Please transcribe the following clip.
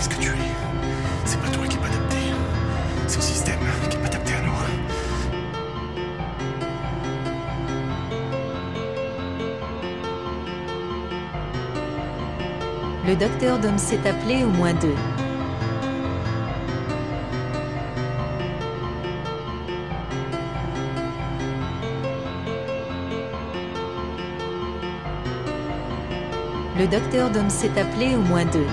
Ce que tu es. C'est pas toi qui es pas adapté. C'est le système qui est pas adapté à nous. Le docteur Dom s'est appelé au moins deux. Le docteur Dom s'est appelé au moins deux.